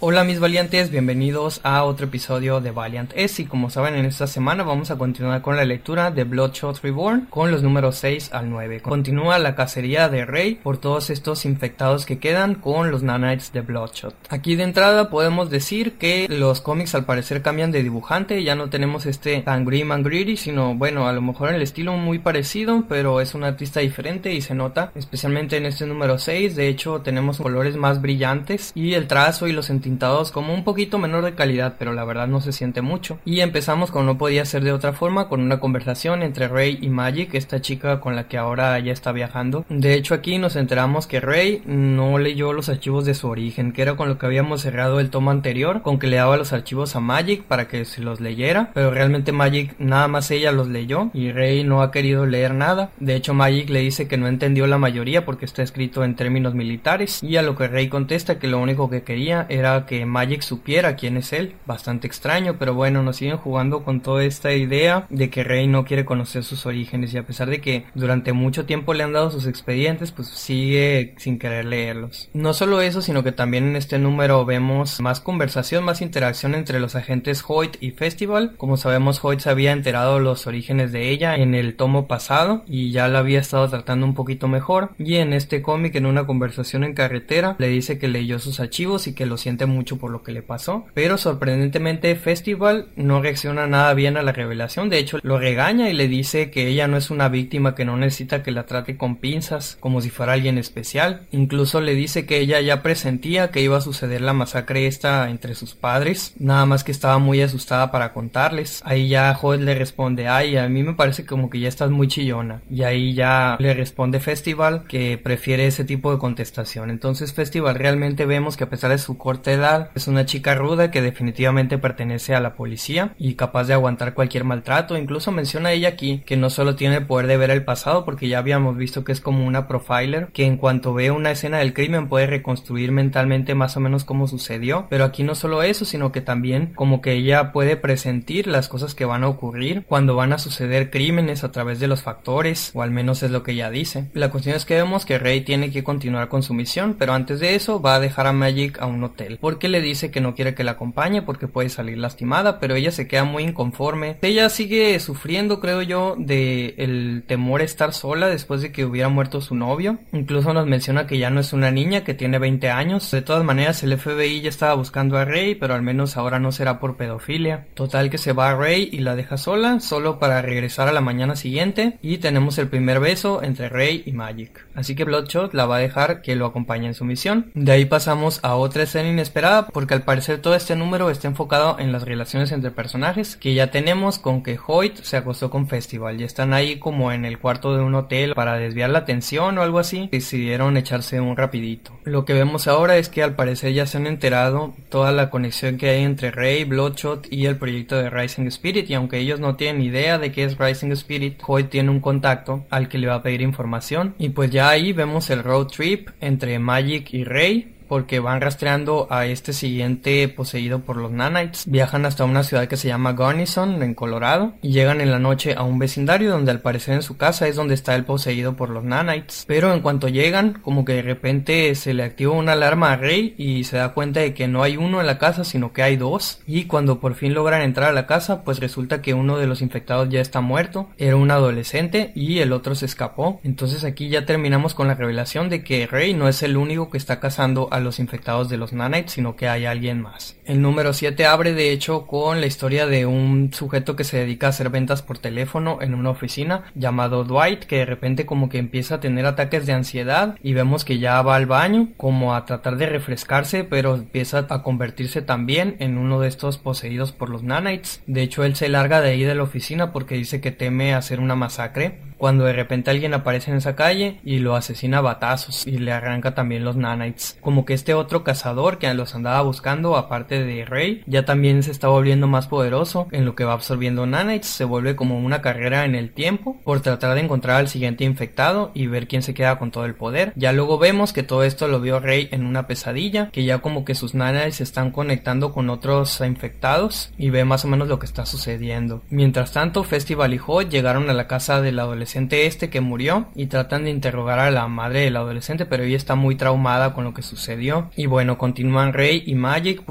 Hola mis valientes, bienvenidos a otro episodio de Valiant S y como saben en esta semana vamos a continuar con la lectura de Bloodshot Reborn con los números 6 al 9. Continúa la cacería de Rey por todos estos infectados que quedan con los nanites de Bloodshot. Aquí de entrada podemos decir que los cómics al parecer cambian de dibujante, ya no tenemos este tan grim and gritty, sino bueno, a lo mejor el estilo muy parecido, pero es un artista diferente y se nota, especialmente en este número 6, de hecho tenemos colores más brillantes y el trazo y los sentimientos como un poquito menor de calidad, pero la verdad no se siente mucho. Y empezamos como no podía ser de otra forma, con una conversación entre Rey y Magic, esta chica con la que ahora ya está viajando. De hecho aquí nos enteramos que Rey no leyó los archivos de su origen, que era con lo que habíamos cerrado el tomo anterior, con que le daba los archivos a Magic para que se los leyera, pero realmente Magic nada más ella los leyó y Rey no ha querido leer nada. De hecho Magic le dice que no entendió la mayoría porque está escrito en términos militares y a lo que Rey contesta que lo único que quería era que Magic supiera quién es él. Bastante extraño, pero bueno, nos siguen jugando con toda esta idea de que Rey no quiere conocer sus orígenes y a pesar de que durante mucho tiempo le han dado sus expedientes, pues sigue sin querer leerlos. No solo eso, sino que también en este número vemos más conversación, más interacción entre los agentes Hoyt y Festival. Como sabemos, Hoyt se había enterado los orígenes de ella en el tomo pasado y ya la había estado tratando un poquito mejor. Y en este cómic, en una conversación en carretera, le dice que leyó sus archivos y que lo siente mucho por lo que le pasó, pero sorprendentemente Festival no reacciona nada bien a la revelación, de hecho lo regaña y le dice que ella no es una víctima que no necesita que la trate con pinzas como si fuera alguien especial, incluso le dice que ella ya presentía que iba a suceder la masacre esta entre sus padres, nada más que estaba muy asustada para contarles, ahí ya Joel le responde, ay, a mí me parece como que ya estás muy chillona, y ahí ya le responde Festival que prefiere ese tipo de contestación, entonces Festival realmente vemos que a pesar de su corte es una chica ruda que definitivamente pertenece a la policía y capaz de aguantar cualquier maltrato. Incluso menciona ella aquí que no solo tiene el poder de ver el pasado porque ya habíamos visto que es como una profiler que en cuanto ve una escena del crimen puede reconstruir mentalmente más o menos cómo sucedió. Pero aquí no solo eso, sino que también como que ella puede presentir las cosas que van a ocurrir cuando van a suceder crímenes a través de los factores, o al menos es lo que ella dice. La cuestión es que vemos que Rey tiene que continuar con su misión, pero antes de eso va a dejar a Magic a un hotel porque le dice que no quiere que la acompañe porque puede salir lastimada, pero ella se queda muy inconforme. Ella sigue sufriendo, creo yo, de el temor a estar sola después de que hubiera muerto su novio. Incluso nos menciona que ya no es una niña, que tiene 20 años. De todas maneras, el FBI ya estaba buscando a Rey, pero al menos ahora no será por pedofilia. Total que se va a Rey y la deja sola, solo para regresar a la mañana siguiente y tenemos el primer beso entre Rey y Magic. Así que Bloodshot la va a dejar que lo acompañe en su misión. De ahí pasamos a otra escena inesperada porque al parecer todo este número está enfocado en las relaciones entre personajes que ya tenemos con que Hoyt se acostó con Festival. Y están ahí como en el cuarto de un hotel para desviar la atención o algo así. Decidieron echarse un rapidito. Lo que vemos ahora es que al parecer ya se han enterado toda la conexión que hay entre Rey, Bloodshot y el proyecto de Rising Spirit. Y aunque ellos no tienen idea de qué es Rising Spirit, Hoyt tiene un contacto al que le va a pedir información. Y pues ya ahí vemos el road trip entre Magic y Rey porque van rastreando a este siguiente poseído por los nanites. Viajan hasta una ciudad que se llama Garnison, en Colorado, y llegan en la noche a un vecindario donde al parecer en su casa es donde está el poseído por los nanites. Pero en cuanto llegan, como que de repente se le activa una alarma a Rey y se da cuenta de que no hay uno en la casa, sino que hay dos. Y cuando por fin logran entrar a la casa, pues resulta que uno de los infectados ya está muerto, era un adolescente y el otro se escapó. Entonces aquí ya terminamos con la revelación de que Rey no es el único que está cazando a los infectados de los nanites, sino que hay alguien más. El número 7 abre de hecho con la historia de un sujeto que se dedica a hacer ventas por teléfono en una oficina llamado Dwight, que de repente como que empieza a tener ataques de ansiedad y vemos que ya va al baño como a tratar de refrescarse, pero empieza a convertirse también en uno de estos poseídos por los nanites. De hecho, él se larga de ahí de la oficina porque dice que teme hacer una masacre cuando de repente alguien aparece en esa calle y lo asesina a batazos y le arranca también los nanites. Como que este otro cazador que los andaba buscando, aparte de Rey, ya también se está volviendo más poderoso en lo que va absorbiendo nanites, se vuelve como una carrera en el tiempo por tratar de encontrar al siguiente infectado y ver quién se queda con todo el poder. Ya luego vemos que todo esto lo vio Rey en una pesadilla, que ya como que sus nanites se están conectando con otros infectados y ve más o menos lo que está sucediendo. Mientras tanto, Festival y Hoy llegaron a la casa del adolescente este que murió y tratan de interrogar a la madre del adolescente, pero ella está muy traumada con lo que sucedió. Y bueno, continúan Rey y Magic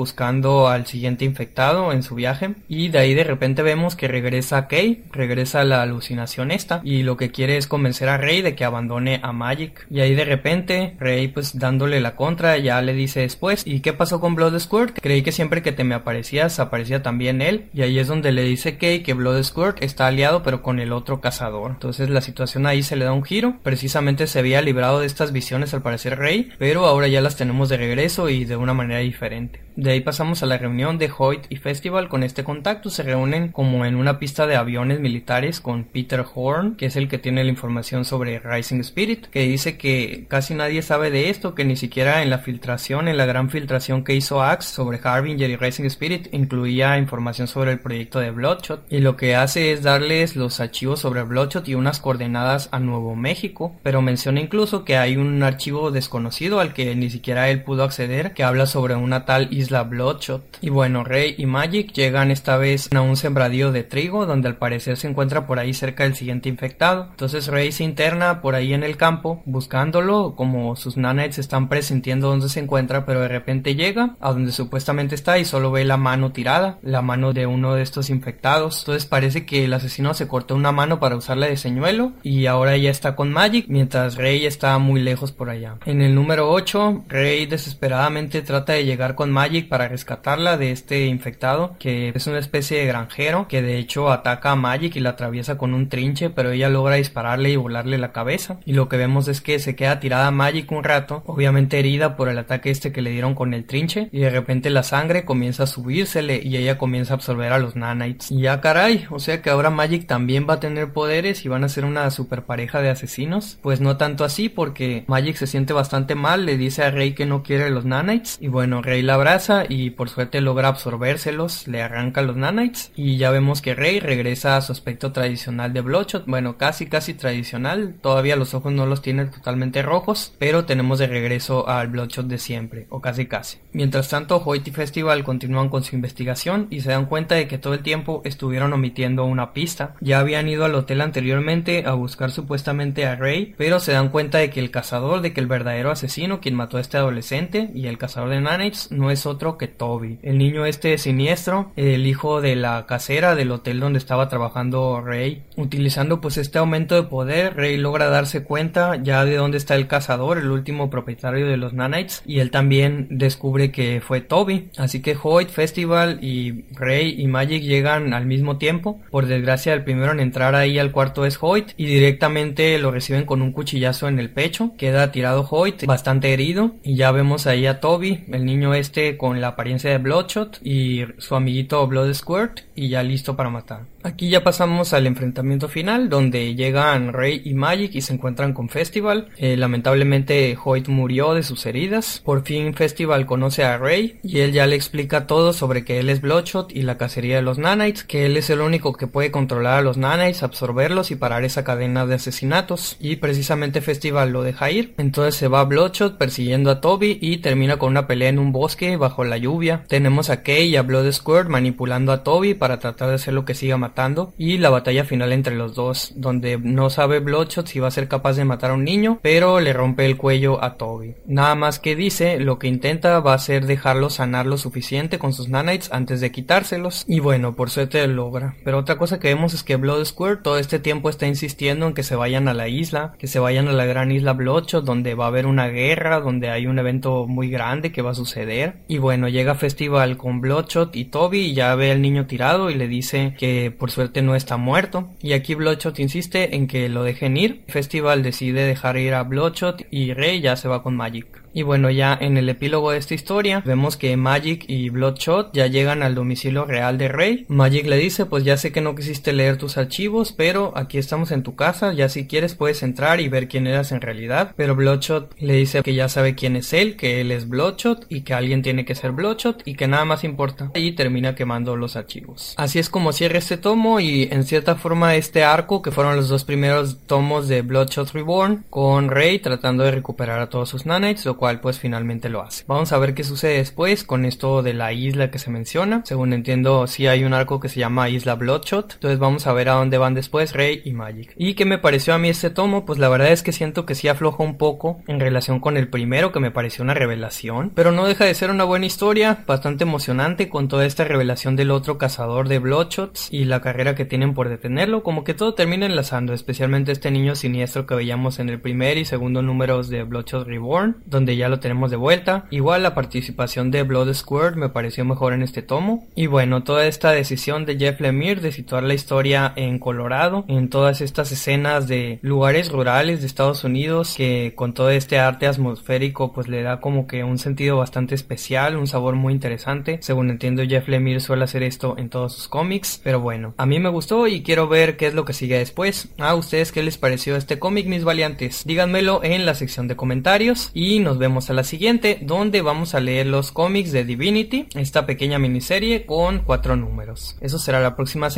al siguiente infectado en su viaje y de ahí de repente vemos que regresa Kay, regresa la alucinación esta y lo que quiere es convencer a Rey de que abandone a Magic. Y ahí de repente Rey pues dándole la contra ya le dice después ¿y qué pasó con Blood Squirt? Creí que siempre que te me aparecías aparecía también él y ahí es donde le dice Kay que Blood Squirt está aliado pero con el otro cazador. Entonces la situación ahí se le da un giro. Precisamente se había librado de estas visiones al parecer Rey, pero ahora ya las tenemos de regreso y de una manera diferente. De ahí pasamos a la reunión de Hoyt y Festival con este contacto. Se reúnen como en una pista de aviones militares con Peter Horn, que es el que tiene la información sobre Rising Spirit, que dice que casi nadie sabe de esto, que ni siquiera en la filtración, en la gran filtración que hizo Axe sobre Harbinger y Rising Spirit, incluía información sobre el proyecto de Bloodshot. Y lo que hace es darles los archivos sobre Bloodshot y unas coordenadas a Nuevo México, pero menciona incluso que hay un archivo desconocido al que ni siquiera él pudo acceder, que habla sobre una tal isla la Bloodshot. Y bueno, Rey y Magic llegan esta vez a un sembradío de trigo donde al parecer se encuentra por ahí cerca del siguiente infectado. Entonces Rey se interna por ahí en el campo buscándolo como sus nanites están presintiendo dónde se encuentra pero de repente llega a donde supuestamente está y solo ve la mano tirada, la mano de uno de estos infectados. Entonces parece que el asesino se cortó una mano para usarla de señuelo y ahora ya está con Magic mientras Rey está muy lejos por allá. En el número 8, Rey desesperadamente trata de llegar con Magic para rescatarla de este infectado que es una especie de granjero que de hecho ataca a Magic y la atraviesa con un trinche pero ella logra dispararle y volarle la cabeza. Y lo que vemos es que se queda tirada Magic un rato obviamente herida por el ataque este que le dieron con el trinche y de repente la sangre comienza a subírsele y ella comienza a absorber a los nanites. Y ya caray o sea que ahora Magic también va a tener poderes y van a ser una super pareja de asesinos. Pues no tanto así porque Magic se siente bastante mal le dice a Rey que no quiere los nanites y bueno Rey la abraza y por suerte logra absorbérselos, le arranca los nanites y ya vemos que Rey regresa a su aspecto tradicional de Bloodshot, bueno casi casi tradicional, todavía los ojos no los tiene totalmente rojos, pero tenemos de regreso al Bloodshot de siempre, o casi casi. Mientras tanto, Hoyt y Festival continúan con su investigación y se dan cuenta de que todo el tiempo estuvieron omitiendo una pista, ya habían ido al hotel anteriormente a buscar supuestamente a Rey, pero se dan cuenta de que el cazador, de que el verdadero asesino quien mató a este adolescente y el cazador de nanites no es otro que Toby. El niño este siniestro, el hijo de la casera del hotel donde estaba trabajando Rey. Utilizando pues este aumento de poder, Rey logra darse cuenta ya de dónde está el cazador, el último propietario de los nanites, y él también descubre que fue Toby. Así que Hoyt, Festival y Rey y Magic llegan al mismo tiempo. Por desgracia, el primero en entrar ahí al cuarto es Hoyt y directamente lo reciben con un cuchillazo en el pecho. Queda tirado Hoyt, bastante herido, y ya vemos ahí a Toby, el niño este con la apariencia de Bloodshot y su amiguito Blood Squirt y ya listo para matar. Aquí ya pasamos al enfrentamiento final donde llegan Rey y Magic y se encuentran con Festival. Eh, lamentablemente Hoyt murió de sus heridas. Por fin Festival conoce a Rey y él ya le explica todo sobre que él es Bloodshot y la cacería de los nanites, que él es el único que puede controlar a los nanites, absorberlos y parar esa cadena de asesinatos. Y precisamente Festival lo deja ir. Entonces se va Bloodshot persiguiendo a Toby y termina con una pelea en un bosque bajo la lluvia. Tenemos a Kay y a Blood Squirt manipulando a Toby para tratar de hacer lo que siga matando y la batalla final entre los dos donde no sabe Bloodshot si va a ser capaz de matar a un niño pero le rompe el cuello a Toby. Nada más que dice lo que intenta va a ser dejarlo sanar lo suficiente con sus nanites antes de quitárselos y bueno por suerte lo logra. Pero otra cosa que vemos es que Blood Squirt todo este tiempo está insistiendo en que se vayan a la isla, que se vayan a la gran isla Bloodshot donde va a haber una guerra, donde hay un evento muy grande que va a suceder y bueno llega Festival con Bloodshot y Toby y ya ve al niño tirado y le dice que por suerte no está muerto. Y aquí Bloodshot insiste en que lo dejen ir. Festival decide dejar ir a Bloodshot y Rey ya se va con Magic. Y bueno, ya en el epílogo de esta historia vemos que Magic y Bloodshot ya llegan al domicilio real de Rey. Magic le dice, pues ya sé que no quisiste leer tus archivos, pero aquí estamos en tu casa, ya si quieres puedes entrar y ver quién eras en realidad. Pero Bloodshot le dice que ya sabe quién es él, que él es Bloodshot y que alguien tiene que ser Bloodshot y que nada más importa. Y termina quemando los archivos. Así es como cierra este tomo y en cierta forma este arco, que fueron los dos primeros tomos de Bloodshot Reborn, con Rey tratando de recuperar a todos sus nanites, lo cual pues finalmente lo hace. Vamos a ver qué sucede después con esto de la isla que se menciona. Según entiendo, si hay un arco que se llama Isla Bloodshot. Entonces vamos a ver a dónde van después Rey y Magic. ¿Y qué me pareció a mí este tomo? Pues la verdad es que siento que sí afloja un poco en relación con el primero, que me pareció una revelación. Pero no deja de ser una buena historia, bastante emocionante con toda esta revelación del otro cazador de Bloodshots y la carrera que tienen por detenerlo. Como que todo termina enlazando, especialmente este niño siniestro que veíamos en el primer y segundo números de Bloodshot Reborn, donde ya lo tenemos de vuelta. Igual la participación de Blood Squirt me pareció mejor en este tomo. Y bueno, toda esta decisión de Jeff Lemire de situar la historia en Colorado, en todas estas escenas de lugares rurales de Estados Unidos, que con todo este arte atmosférico pues le da como que un sentido bastante especial, un sabor muy interesante. Según entiendo Jeff Lemire suele hacer esto en todos sus cómics, pero bueno, a mí me gustó y quiero ver qué es lo que sigue después. A ustedes qué les pareció este cómic, mis valiantes. Díganmelo en la sección de comentarios y vemos a la siguiente, donde vamos a leer los cómics de Divinity, esta pequeña miniserie con cuatro números. Eso será la próxima semana.